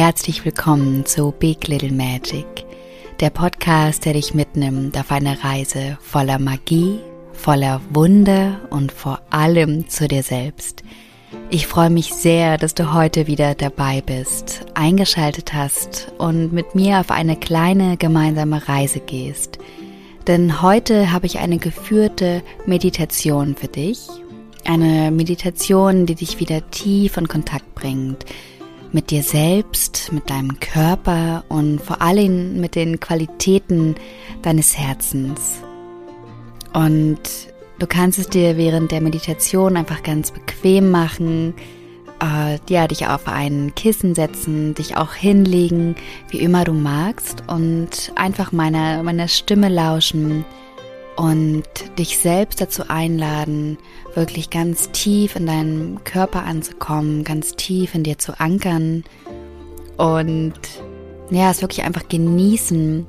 herzlich willkommen zu Big Little Magic, der Podcast, der dich mitnimmt auf eine Reise voller Magie, voller Wunder und vor allem zu dir selbst. Ich freue mich sehr, dass du heute wieder dabei bist, eingeschaltet hast und mit mir auf eine kleine gemeinsame Reise gehst. Denn heute habe ich eine geführte Meditation für dich. Eine Meditation, die dich wieder tief in Kontakt bringt mit dir selbst, mit deinem Körper und vor allem mit den Qualitäten deines Herzens. Und du kannst es dir während der Meditation einfach ganz bequem machen, äh, ja, dich auf ein Kissen setzen, dich auch hinlegen, wie immer du magst und einfach meiner, meiner Stimme lauschen und dich selbst dazu einladen, wirklich ganz tief in deinem Körper anzukommen, ganz tief in dir zu ankern und ja, es wirklich einfach genießen,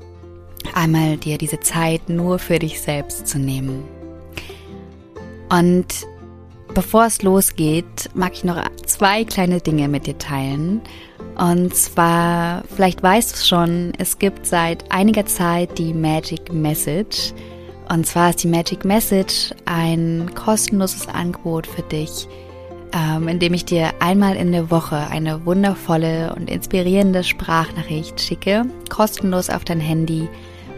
einmal dir diese Zeit nur für dich selbst zu nehmen. Und bevor es losgeht, mag ich noch zwei kleine Dinge mit dir teilen. Und zwar, vielleicht weißt du es schon, es gibt seit einiger Zeit die Magic Message. Und zwar ist die Magic Message ein kostenloses Angebot für dich, ähm, in dem ich dir einmal in der Woche eine wundervolle und inspirierende Sprachnachricht schicke, kostenlos auf dein Handy,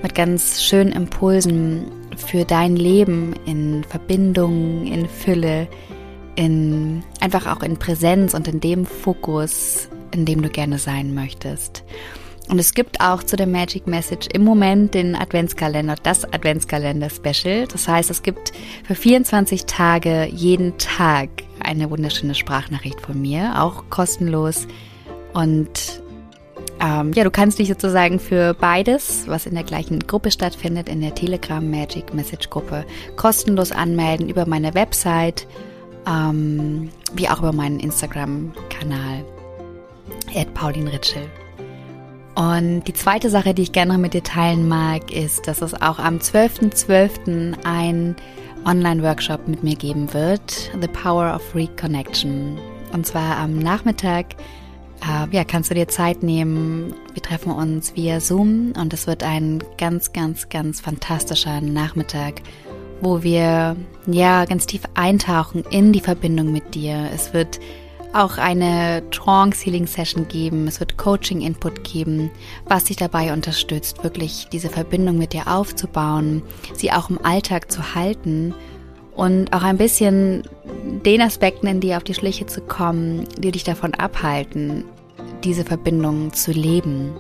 mit ganz schönen Impulsen für dein Leben in Verbindung, in Fülle, in einfach auch in Präsenz und in dem Fokus, in dem du gerne sein möchtest. Und es gibt auch zu der Magic Message im Moment den Adventskalender, das Adventskalender-Special. Das heißt, es gibt für 24 Tage jeden Tag eine wunderschöne Sprachnachricht von mir, auch kostenlos. Und ähm, ja, du kannst dich sozusagen für beides, was in der gleichen Gruppe stattfindet, in der Telegram Magic Message Gruppe, kostenlos anmelden über meine Website, ähm, wie auch über meinen Instagram-Kanal, Pauline Ritschel. Und die zweite Sache, die ich gerne mit dir teilen mag, ist, dass es auch am 12.12. .12. ein Online-Workshop mit mir geben wird, The Power of Reconnection. Und zwar am Nachmittag äh, ja, kannst du dir Zeit nehmen. Wir treffen uns via Zoom und es wird ein ganz, ganz, ganz fantastischer Nachmittag, wo wir ja ganz tief eintauchen in die Verbindung mit dir. Es wird auch eine Trance Healing Session geben. Es wird Coaching Input geben, was dich dabei unterstützt, wirklich diese Verbindung mit dir aufzubauen, sie auch im Alltag zu halten und auch ein bisschen den Aspekten in dir auf die Schliche zu kommen, die dich davon abhalten, diese Verbindung zu leben.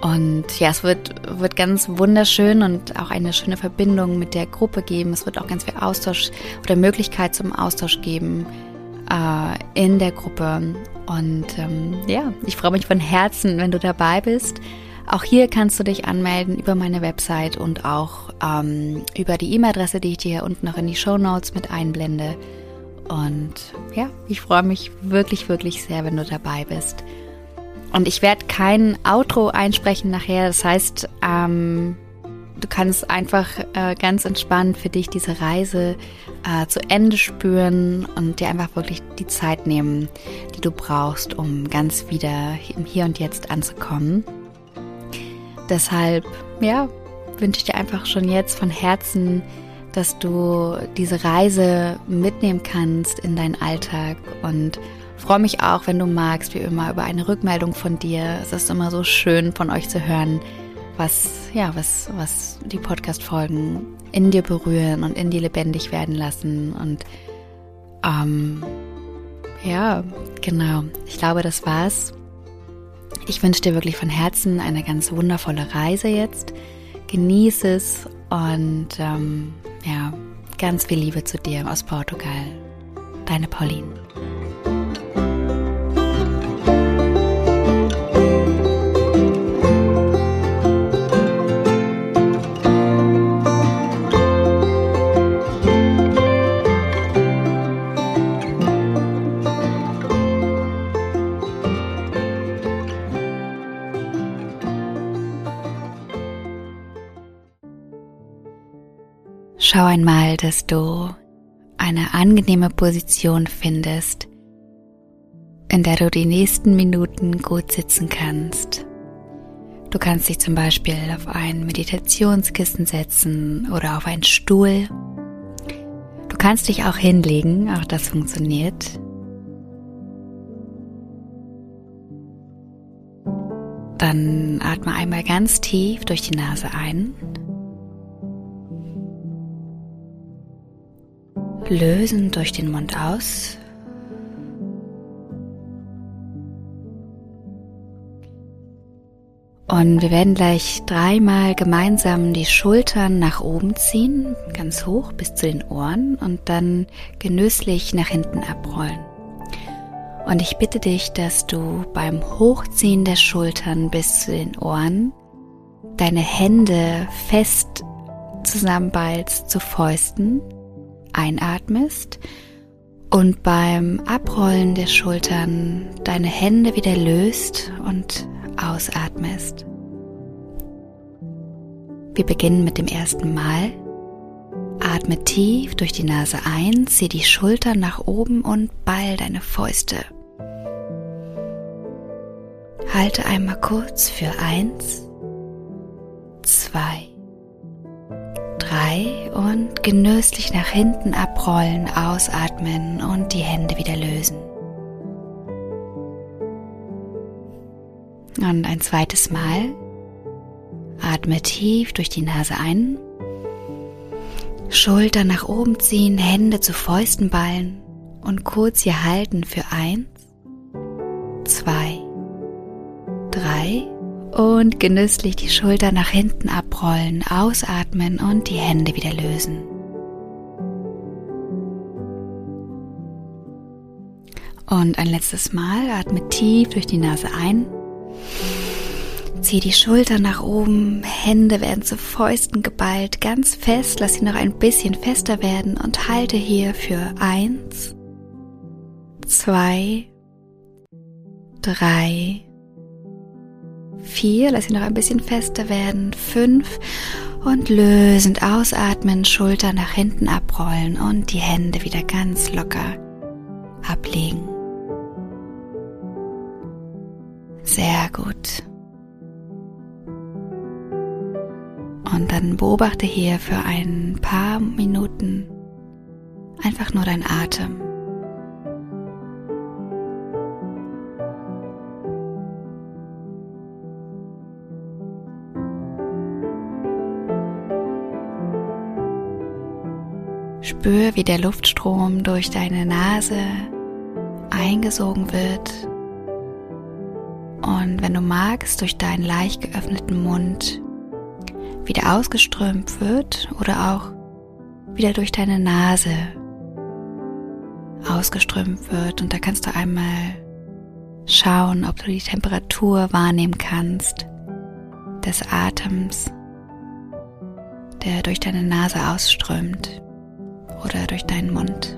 Und ja, es wird, wird ganz wunderschön und auch eine schöne Verbindung mit der Gruppe geben. Es wird auch ganz viel Austausch oder Möglichkeit zum Austausch geben äh, in der Gruppe. Und ähm, ja, ich freue mich von Herzen, wenn du dabei bist. Auch hier kannst du dich anmelden über meine Website und auch ähm, über die E-Mail-Adresse, die ich dir hier unten noch in die Show Notes mit einblende. Und ja, ich freue mich wirklich, wirklich sehr, wenn du dabei bist. Und ich werde kein Outro einsprechen nachher. Das heißt, ähm, du kannst einfach äh, ganz entspannt für dich diese Reise äh, zu Ende spüren und dir einfach wirklich die Zeit nehmen, die du brauchst, um ganz wieder im Hier und Jetzt anzukommen. Deshalb, ja, wünsche ich dir einfach schon jetzt von Herzen, dass du diese Reise mitnehmen kannst in deinen Alltag und freue mich auch, wenn du magst, wie immer, über eine Rückmeldung von dir. Es ist immer so schön von euch zu hören, was, ja, was, was die Podcast-Folgen in dir berühren und in dir lebendig werden lassen. Und ähm, ja, genau. Ich glaube, das war's. Ich wünsche dir wirklich von Herzen eine ganz wundervolle Reise jetzt. Genieße es und ähm, ja, ganz viel Liebe zu dir aus Portugal. Deine Pauline. Einmal, dass du eine angenehme Position findest, in der du die nächsten Minuten gut sitzen kannst. Du kannst dich zum Beispiel auf ein Meditationskissen setzen oder auf einen Stuhl. Du kannst dich auch hinlegen, auch das funktioniert. Dann atme einmal ganz tief durch die Nase ein. Lösen durch den Mund aus. Und wir werden gleich dreimal gemeinsam die Schultern nach oben ziehen, ganz hoch bis zu den Ohren und dann genüsslich nach hinten abrollen. Und ich bitte dich, dass du beim Hochziehen der Schultern bis zu den Ohren deine Hände fest zusammenballst zu Fäusten, einatmest und beim Abrollen der Schultern deine Hände wieder löst und ausatmest. Wir beginnen mit dem ersten Mal. Atme tief durch die Nase ein, zieh die Schultern nach oben und ball deine Fäuste. Halte einmal kurz für eins, zwei, drei und genüsslich nach hinten abrollen, ausatmen und die Hände wieder lösen. Und ein zweites Mal. Atme tief durch die Nase ein. Schultern nach oben ziehen, Hände zu Fäusten ballen und kurz hier halten für eins, zwei, drei und genüsslich die Schultern nach hinten abrollen, ausatmen und die Hände wieder lösen. Und ein letztes Mal atme tief durch die Nase ein Zieh die Schultern nach oben, Hände werden zu Fäusten geballt, ganz fest, lass sie noch ein bisschen fester werden und halte hier für eins, zwei, drei, vier, lass sie noch ein bisschen fester werden, fünf und lösend ausatmen, Schultern nach hinten abrollen und die Hände wieder ganz locker ablegen. Sehr gut. Und dann beobachte hier für ein paar Minuten einfach nur dein Atem. Spür, wie der Luftstrom durch deine Nase eingesogen wird und wenn du magst, durch deinen leicht geöffneten Mund wieder ausgeströmt wird oder auch wieder durch deine Nase ausgeströmt wird. Und da kannst du einmal schauen, ob du die Temperatur wahrnehmen kannst des Atems, der durch deine Nase ausströmt oder durch deinen Mund.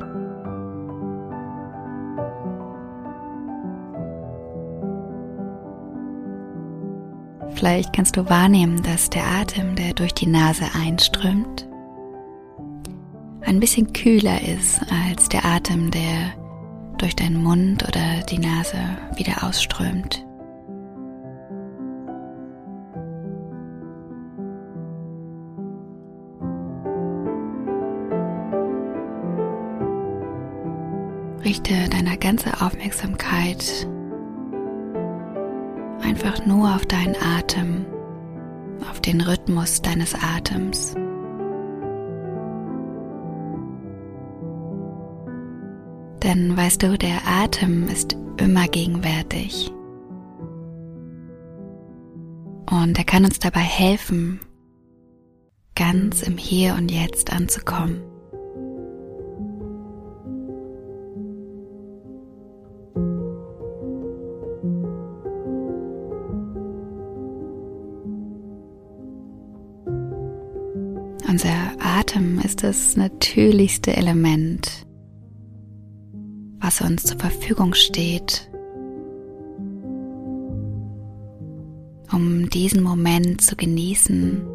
Vielleicht kannst du wahrnehmen, dass der Atem, der durch die Nase einströmt, ein bisschen kühler ist als der Atem, der durch deinen Mund oder die Nase wieder ausströmt. Richte deine ganze Aufmerksamkeit einfach nur auf deinen Atem, auf den Rhythmus deines Atems. Denn weißt du, der Atem ist immer gegenwärtig. Und er kann uns dabei helfen, ganz im Hier und Jetzt anzukommen. Das natürlichste Element, was uns zur Verfügung steht, um diesen Moment zu genießen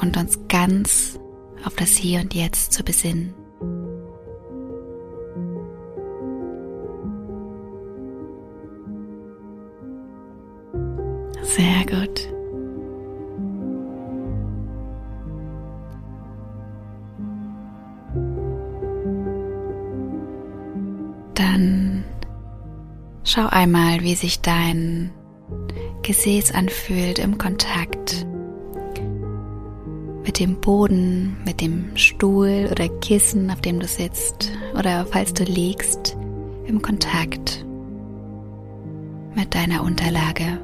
und uns ganz auf das Hier und Jetzt zu besinnen. Einmal, wie sich dein Gesäß anfühlt im Kontakt mit dem Boden, mit dem Stuhl oder Kissen, auf dem du sitzt oder falls du liegst, im Kontakt mit deiner Unterlage.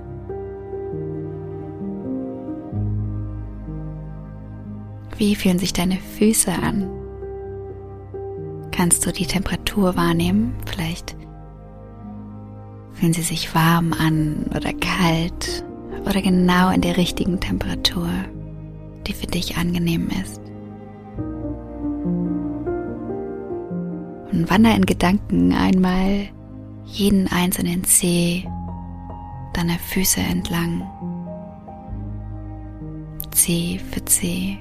Wie fühlen sich deine Füße an? Kannst du die Temperatur wahrnehmen? Vielleicht fühlen sie sich warm an oder kalt oder genau in der richtigen Temperatur, die für dich angenehm ist. Und wander in Gedanken einmal jeden einzelnen Zeh deiner Füße entlang. Zeh für Zeh.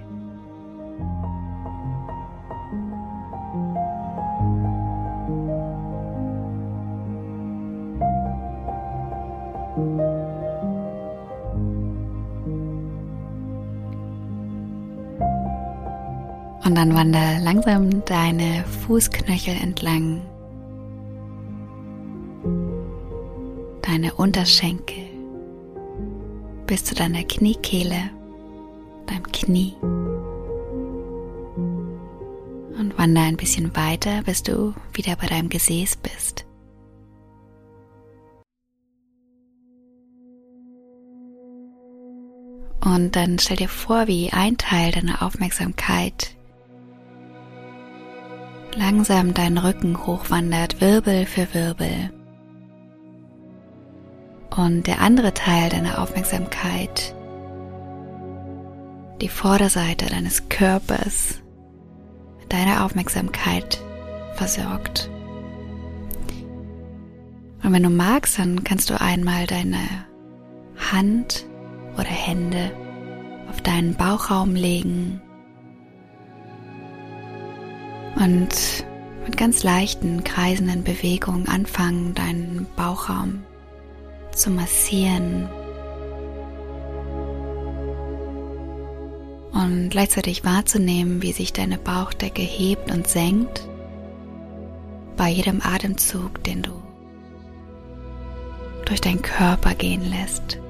Dann wander langsam deine Fußknöchel entlang, deine Unterschenkel bis zu deiner Kniekehle, deinem Knie. Und wander ein bisschen weiter, bis du wieder bei deinem Gesäß bist. Und dann stell dir vor, wie ein Teil deiner Aufmerksamkeit langsam deinen Rücken hochwandert, Wirbel für Wirbel. Und der andere Teil deiner Aufmerksamkeit, die Vorderseite deines Körpers, mit deiner Aufmerksamkeit versorgt. Und wenn du magst, dann kannst du einmal deine Hand oder Hände auf deinen Bauchraum legen und mit ganz leichten, kreisenden Bewegungen anfangen, deinen Bauchraum zu massieren und gleichzeitig wahrzunehmen, wie sich deine Bauchdecke hebt und senkt bei jedem Atemzug, den du durch deinen Körper gehen lässt.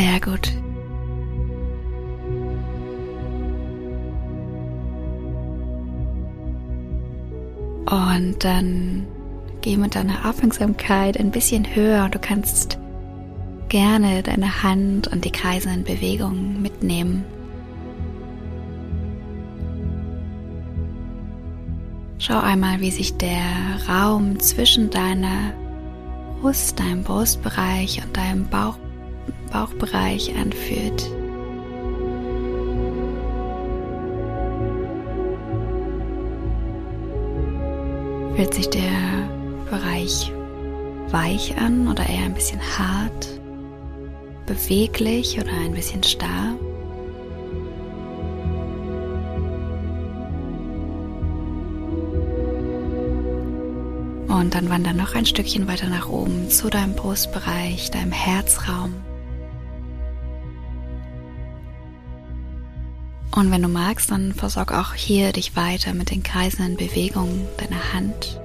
Sehr gut. Und dann geh mit deiner Aufmerksamkeit ein bisschen höher und du kannst gerne deine Hand und die kreisenden Bewegungen mitnehmen. Schau einmal, wie sich der Raum zwischen deiner Brust, deinem Brustbereich und deinem Bauch Bauchbereich anfühlt. Fühlt sich der Bereich weich an oder eher ein bisschen hart, beweglich oder ein bisschen starr? Und dann wander noch ein Stückchen weiter nach oben zu deinem Brustbereich, deinem Herzraum. Und wenn du magst, dann versorg auch hier dich weiter mit den kreisenden Bewegungen deiner Hand.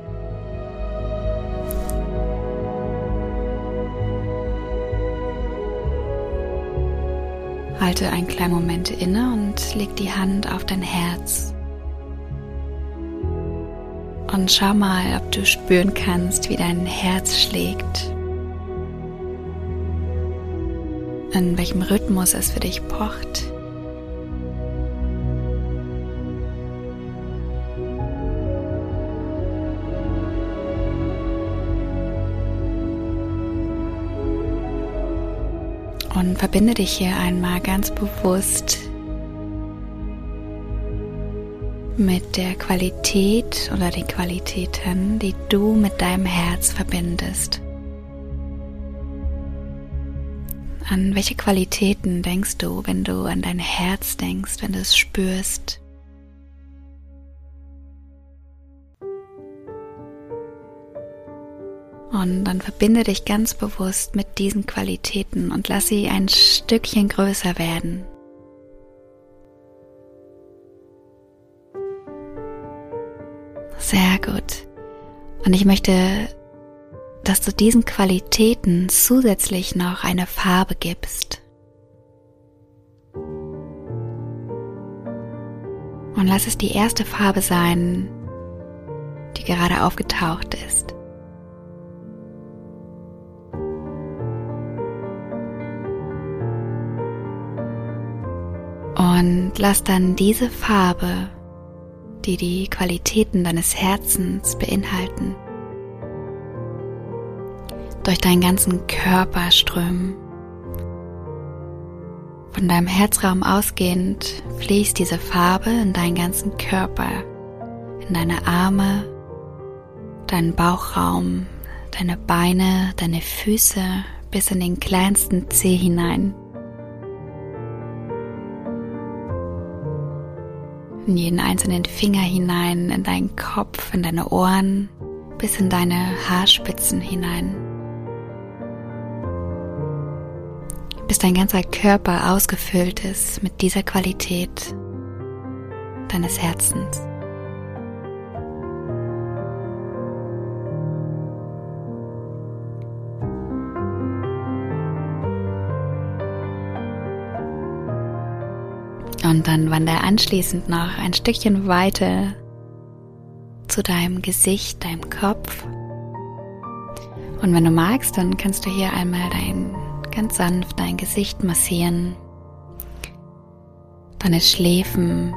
Halte einen kleinen Moment inne und leg die Hand auf dein Herz. Und schau mal, ob du spüren kannst, wie dein Herz schlägt. In welchem Rhythmus es für dich pocht. Und verbinde dich hier einmal ganz bewusst mit der Qualität oder den Qualitäten, die du mit deinem Herz verbindest. An welche Qualitäten denkst du, wenn du an dein Herz denkst, wenn du es spürst? Und dann verbinde dich ganz bewusst mit diesen Qualitäten und lass sie ein Stückchen größer werden. Sehr gut. Und ich möchte, dass du diesen Qualitäten zusätzlich noch eine Farbe gibst. Und lass es die erste Farbe sein, die gerade aufgetaucht ist. Und lass dann diese Farbe, die die Qualitäten deines Herzens beinhalten, durch deinen ganzen Körper strömen. Von deinem Herzraum ausgehend fließt diese Farbe in deinen ganzen Körper, in deine Arme, deinen Bauchraum, deine Beine, deine Füße bis in den kleinsten Zeh hinein. In jeden einzelnen Finger hinein, in deinen Kopf, in deine Ohren, bis in deine Haarspitzen hinein. bis dein ganzer Körper ausgefüllt ist mit dieser Qualität deines Herzens. Und dann wandere anschließend noch ein Stückchen weiter zu deinem Gesicht, deinem Kopf. Und wenn du magst, dann kannst du hier einmal dein ganz sanft dein Gesicht massieren, deine Schläfen,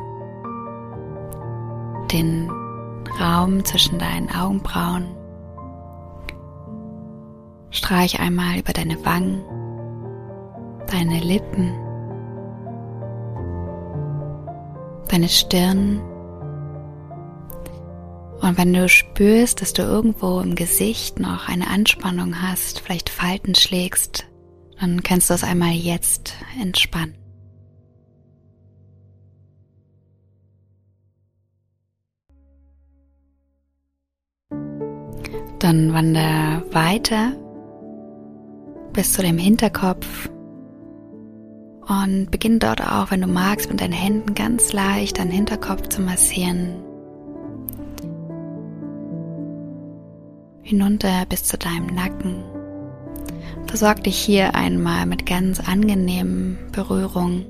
den Raum zwischen deinen Augenbrauen. Streich einmal über deine Wangen, deine Lippen, deine Stirn. Und wenn du spürst, dass du irgendwo im Gesicht noch eine Anspannung hast, vielleicht Falten schlägst, dann kannst du es einmal jetzt entspannen. Dann wander weiter bis zu dem Hinterkopf und beginn dort auch, wenn du magst, mit deinen Händen ganz leicht deinen Hinterkopf zu massieren. Hinunter bis zu deinem Nacken. Versorg dich hier einmal mit ganz angenehmen Berührungen.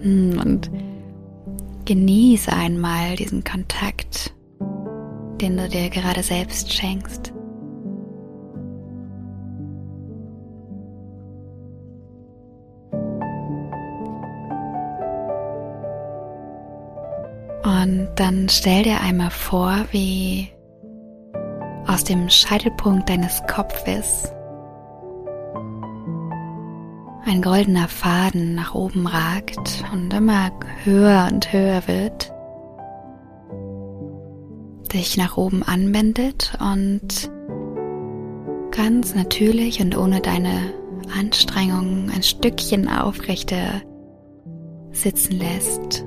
Hm, und genieße einmal diesen Kontakt, den du dir gerade selbst schenkst. Und dann stell dir einmal vor, wie aus dem Scheitelpunkt deines Kopfes ein goldener Faden nach oben ragt und immer höher und höher wird, dich nach oben anwendet und ganz natürlich und ohne deine Anstrengung ein Stückchen aufrechter sitzen lässt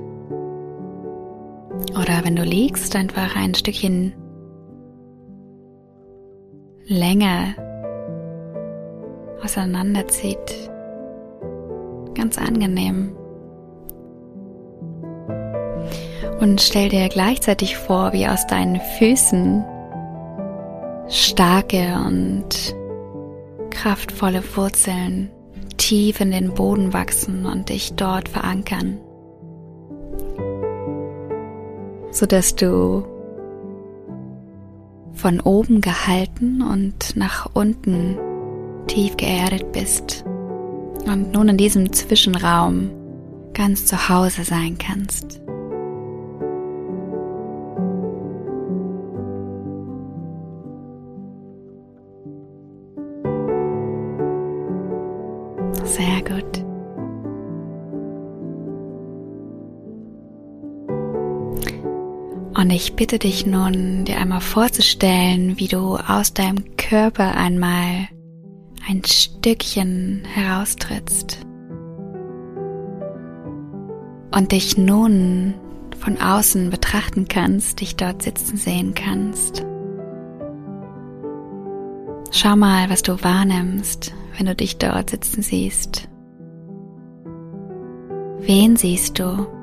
oder wenn du liegst, einfach ein Stückchen länger auseinanderzieht. Ganz angenehm. Und stell dir gleichzeitig vor, wie aus deinen Füßen starke und kraftvolle Wurzeln tief in den Boden wachsen und dich dort verankern so dass du von oben gehalten und nach unten tief geerdet bist und nun in diesem Zwischenraum ganz zu Hause sein kannst. Ich bitte dich nun, dir einmal vorzustellen, wie du aus deinem Körper einmal ein Stückchen heraustrittst und dich nun von außen betrachten kannst, dich dort sitzen sehen kannst. Schau mal, was du wahrnimmst, wenn du dich dort sitzen siehst. Wen siehst du?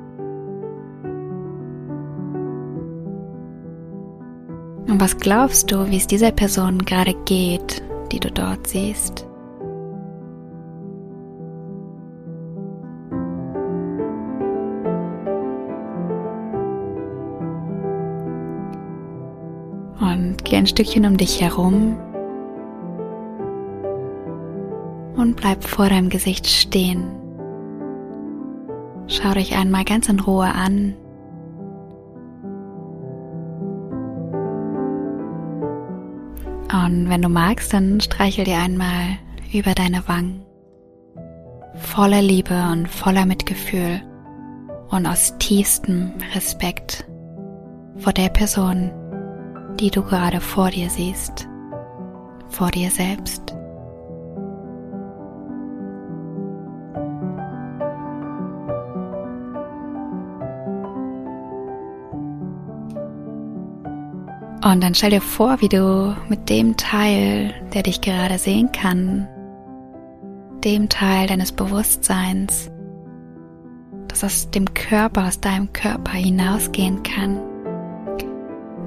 Und was glaubst du, wie es dieser Person gerade geht, die du dort siehst? Und geh ein Stückchen um dich herum und bleib vor deinem Gesicht stehen. Schau dich einmal ganz in Ruhe an. Und wenn du magst, dann streichel dir einmal über deine Wangen. Voller Liebe und voller Mitgefühl und aus tiefstem Respekt vor der Person, die du gerade vor dir siehst, vor dir selbst. Und dann stell dir vor, wie du mit dem Teil, der dich gerade sehen kann, dem Teil deines Bewusstseins, das aus dem Körper, aus deinem Körper hinausgehen kann,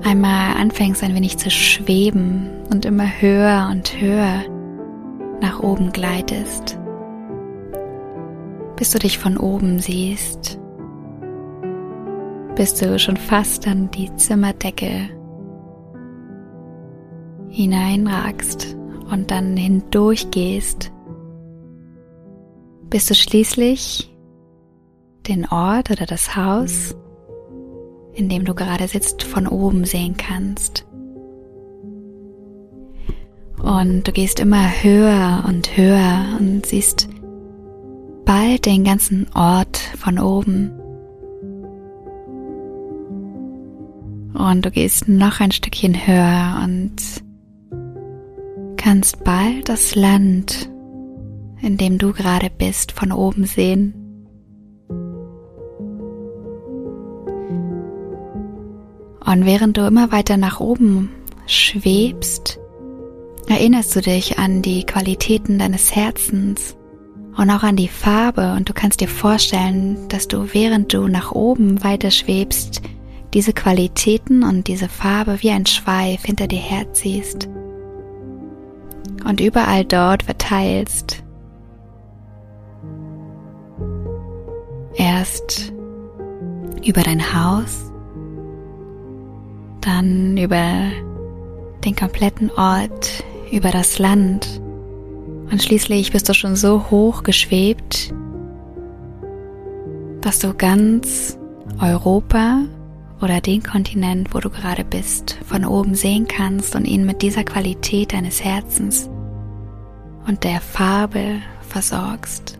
einmal anfängst ein wenig zu schweben und immer höher und höher nach oben gleitest, bis du dich von oben siehst, bis du schon fast an die Zimmerdecke hineinragst und dann hindurchgehst, bis du schließlich den Ort oder das Haus, in dem du gerade sitzt, von oben sehen kannst. Und du gehst immer höher und höher und siehst bald den ganzen Ort von oben. Und du gehst noch ein Stückchen höher und kannst bald das Land, in dem du gerade bist, von oben sehen. Und während du immer weiter nach oben schwebst, erinnerst du dich an die Qualitäten deines Herzens und auch an die Farbe und du kannst dir vorstellen, dass du während du nach oben weiter schwebst, diese Qualitäten und diese Farbe wie ein Schweif hinter dir herziehst und überall dort verteilst. Erst über dein Haus, dann über den kompletten Ort, über das Land und schließlich bist du schon so hoch geschwebt, dass du ganz Europa oder den Kontinent, wo du gerade bist, von oben sehen kannst und ihn mit dieser Qualität deines Herzens und der Farbe versorgst.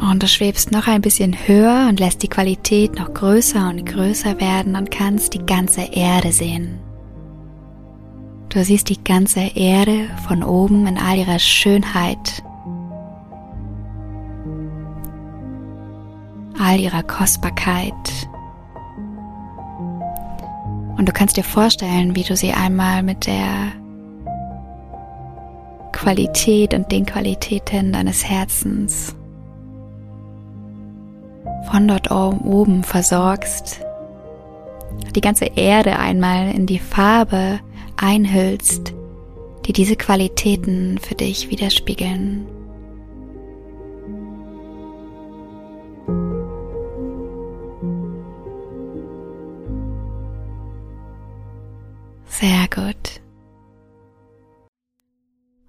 Und du schwebst noch ein bisschen höher und lässt die Qualität noch größer und größer werden und kannst die ganze Erde sehen. Du siehst die ganze Erde von oben in all ihrer Schönheit all ihrer Kostbarkeit. Und du kannst dir vorstellen, wie du sie einmal mit der Qualität und den Qualitäten deines Herzens von dort oben versorgst, die ganze Erde einmal in die Farbe einhüllst, die diese Qualitäten für dich widerspiegeln. Sehr gut.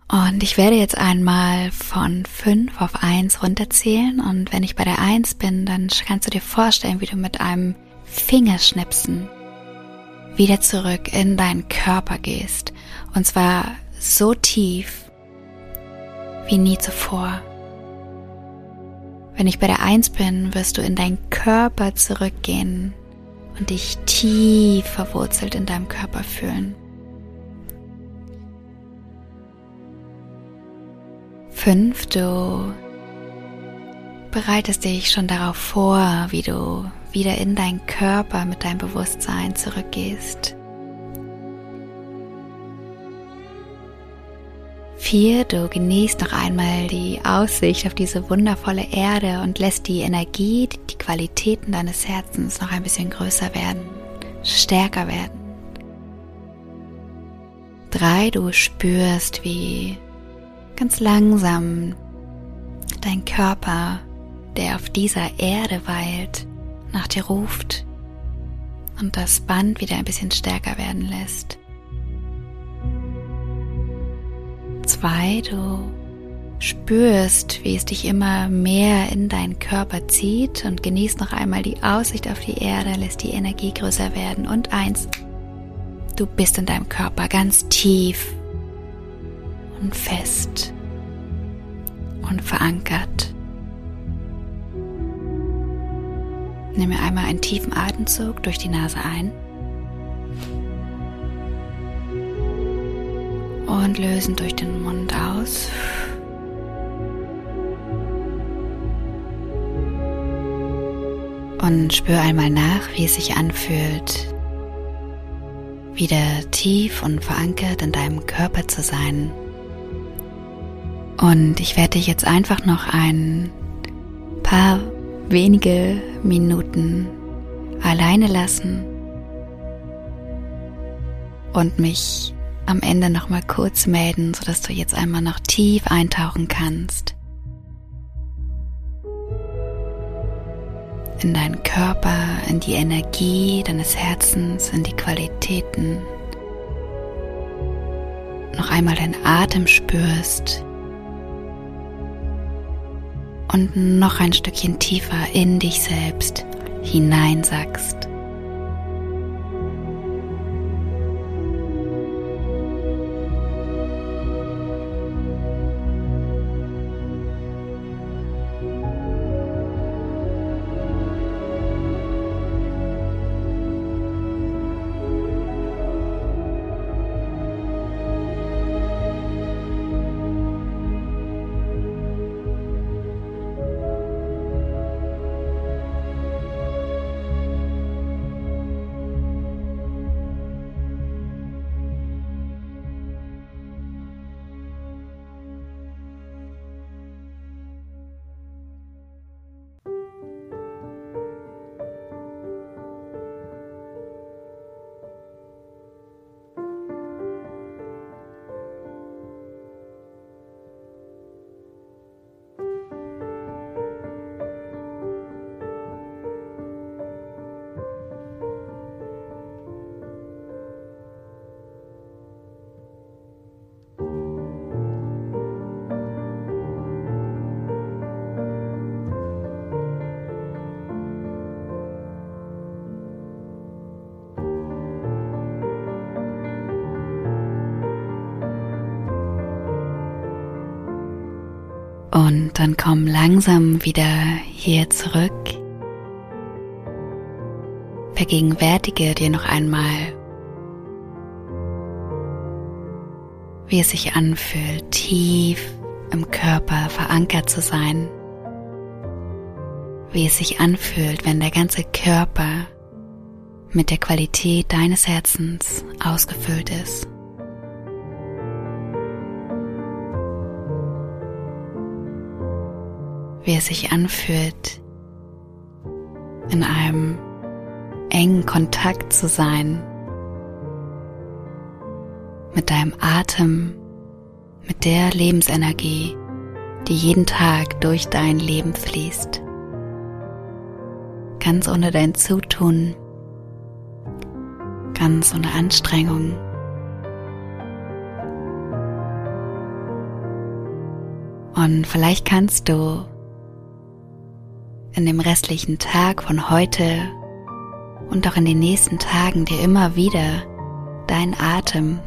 Und ich werde jetzt einmal von fünf auf eins runterzählen und wenn ich bei der eins bin, dann kannst du dir vorstellen, wie du mit einem Fingerschnipsen wieder zurück in deinen Körper gehst. Und zwar so tief wie nie zuvor. Wenn ich bei der Eins bin, wirst du in deinen Körper zurückgehen, und dich tief verwurzelt in deinem Körper fühlen. Fünf, du bereitest dich schon darauf vor, wie du wieder in deinen Körper mit deinem Bewusstsein zurückgehst. Vier, du genießt noch einmal die Aussicht auf diese wundervolle Erde und lässt die Energie, die Qualitäten deines Herzens noch ein bisschen größer werden, stärker werden. Drei, du spürst, wie ganz langsam dein Körper, der auf dieser Erde weilt, nach dir ruft und das Band wieder ein bisschen stärker werden lässt. Zwei, du spürst, wie es dich immer mehr in deinen Körper zieht und genießt noch einmal die Aussicht auf die Erde, lässt die Energie größer werden. Und eins, du bist in deinem Körper ganz tief und fest und verankert. Nimm mir einmal einen tiefen Atemzug durch die Nase ein und lösen durch den Mund aus. Und spür einmal nach, wie es sich anfühlt, wieder tief und verankert in deinem Körper zu sein. Und ich werde dich jetzt einfach noch ein paar wenige Minuten alleine lassen und mich am Ende noch mal kurz melden, sodass du jetzt einmal noch tief eintauchen kannst. In deinen Körper, in die Energie deines Herzens, in die Qualitäten. Noch einmal deinen Atem spürst und noch ein Stückchen tiefer in dich selbst hineinsackst. Und dann komm langsam wieder hier zurück. Vergegenwärtige dir noch einmal, wie es sich anfühlt, tief im Körper verankert zu sein. Wie es sich anfühlt, wenn der ganze Körper mit der Qualität deines Herzens ausgefüllt ist. Wie es sich anfühlt, in einem engen Kontakt zu sein mit deinem Atem, mit der Lebensenergie, die jeden Tag durch dein Leben fließt. Ganz ohne dein Zutun, ganz ohne Anstrengung. Und vielleicht kannst du in dem restlichen Tag von heute und auch in den nächsten Tagen dir immer wieder dein Atem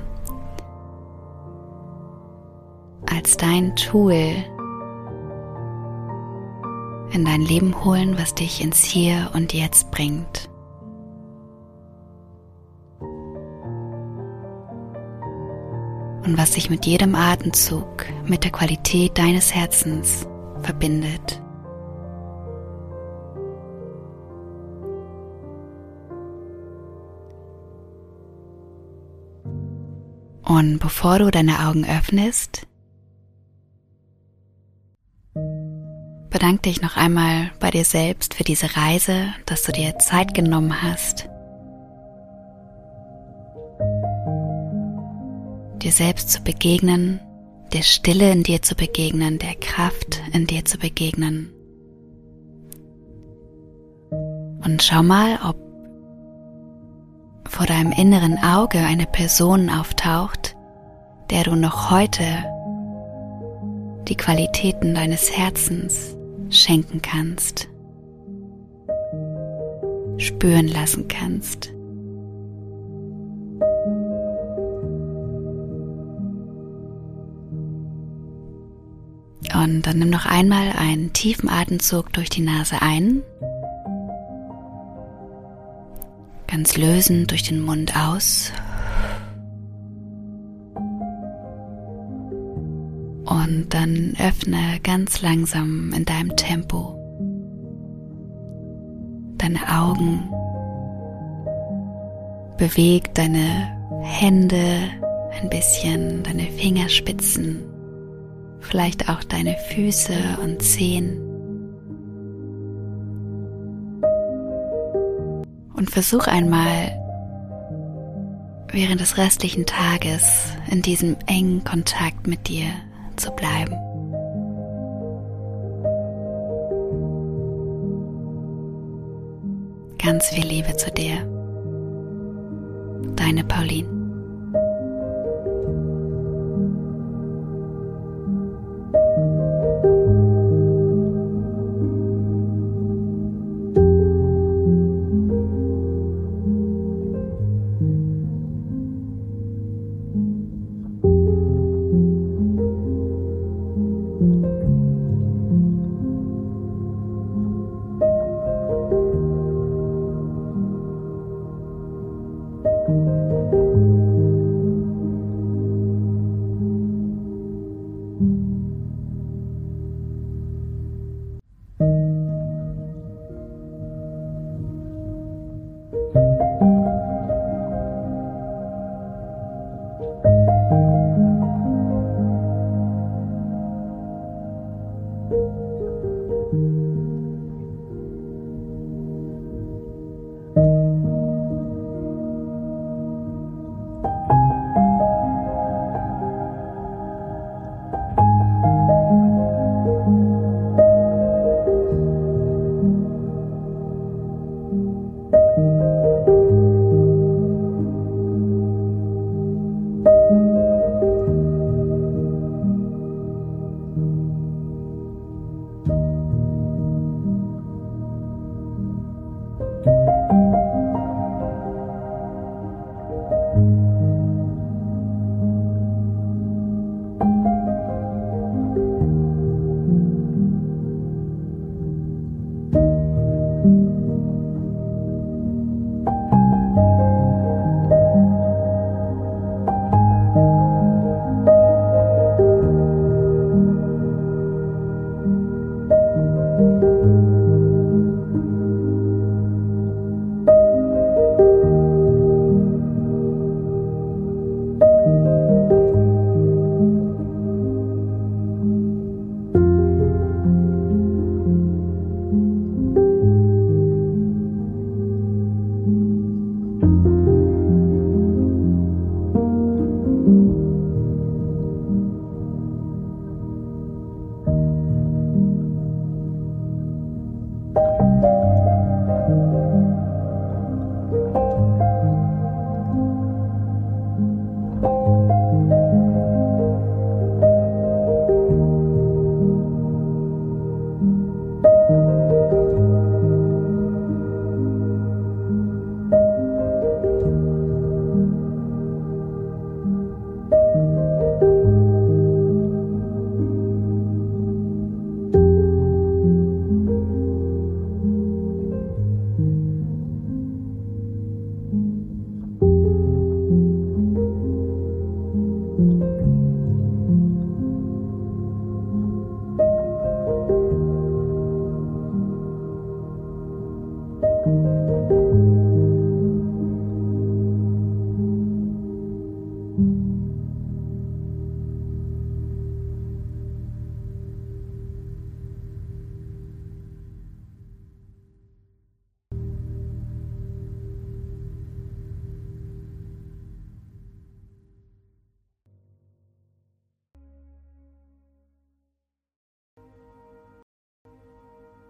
als dein Tool in dein Leben holen, was dich ins Hier und Jetzt bringt. Und was sich mit jedem Atemzug mit der Qualität deines Herzens verbindet. Und bevor du deine Augen öffnest, bedank dich noch einmal bei dir selbst für diese Reise, dass du dir Zeit genommen hast, dir selbst zu begegnen, der Stille in dir zu begegnen, der Kraft in dir zu begegnen. Und schau mal, ob vor deinem inneren Auge eine Person auftaucht, der du noch heute die Qualitäten deines Herzens schenken kannst, spüren lassen kannst. Und dann nimm noch einmal einen tiefen Atemzug durch die Nase ein ganz lösend durch den Mund aus. Und dann öffne ganz langsam in deinem Tempo deine Augen. Beweg deine Hände ein bisschen, deine Fingerspitzen, vielleicht auch deine Füße und Zehen. Und versuch einmal während des restlichen Tages in diesem engen Kontakt mit dir zu bleiben. Ganz viel Liebe zu dir. Deine Pauline.